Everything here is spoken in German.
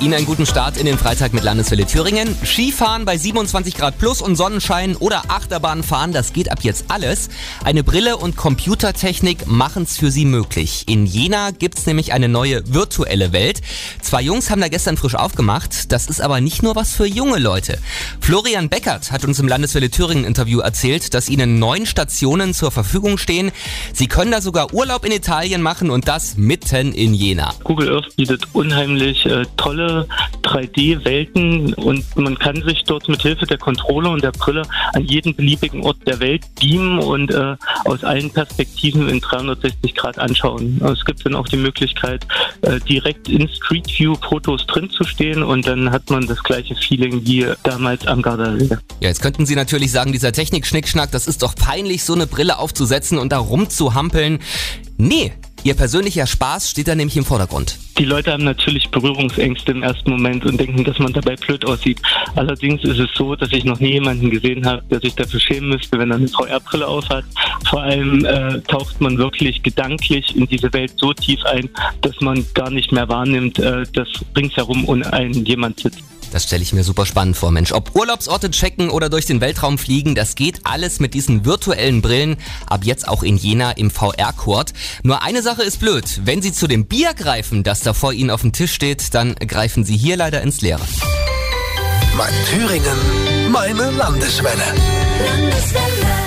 Ihnen einen guten Start in den Freitag mit Landeswelle Thüringen. Skifahren bei 27 Grad plus und Sonnenschein oder Achterbahn fahren, das geht ab jetzt alles. Eine Brille und Computertechnik machen es für Sie möglich. In Jena gibt's nämlich eine neue virtuelle Welt. Zwei Jungs haben da gestern frisch aufgemacht. Das ist aber nicht nur was für junge Leute. Florian Beckert hat uns im Landeswelle Thüringen Interview erzählt, dass ihnen neun Stationen zur Verfügung stehen. Sie können da sogar Urlaub in Italien machen und das mitten in Jena. Google Earth bietet unheimlich äh, tolle 3D-Welten und man kann sich dort mit Hilfe der Controller und der Brille an jeden beliebigen Ort der Welt beamen und äh, aus allen Perspektiven in 360 Grad anschauen. Es gibt dann auch die Möglichkeit, äh, direkt in Street View Fotos drin zu stehen und dann hat man das gleiche Feeling wie damals am Gardasee. Ja, jetzt könnten Sie natürlich sagen, dieser Technik-Schnickschnack, das ist doch peinlich, so eine Brille aufzusetzen und da rumzuhampeln. Nee, Ihr persönlicher Spaß steht da nämlich im Vordergrund. Die Leute haben natürlich Berührungsängste im ersten Moment und denken, dass man dabei blöd aussieht. Allerdings ist es so, dass ich noch nie jemanden gesehen habe, der sich dafür schämen müsste, wenn er eine VR-Brille aufhat. Vor allem äh, taucht man wirklich gedanklich in diese Welt so tief ein, dass man gar nicht mehr wahrnimmt, äh, dass ringsherum um einen jemand sitzt. Das stelle ich mir super spannend vor, Mensch. Ob Urlaubsorte checken oder durch den Weltraum fliegen, das geht alles mit diesen virtuellen Brillen. Ab jetzt auch in Jena im VR-Court. Nur eine Sache ist blöd. Wenn Sie zu dem Bier greifen, das da vor Ihnen auf dem Tisch steht, dann greifen Sie hier leider ins Leere. Mein Thüringen, meine Landeswelle. Landeswelle.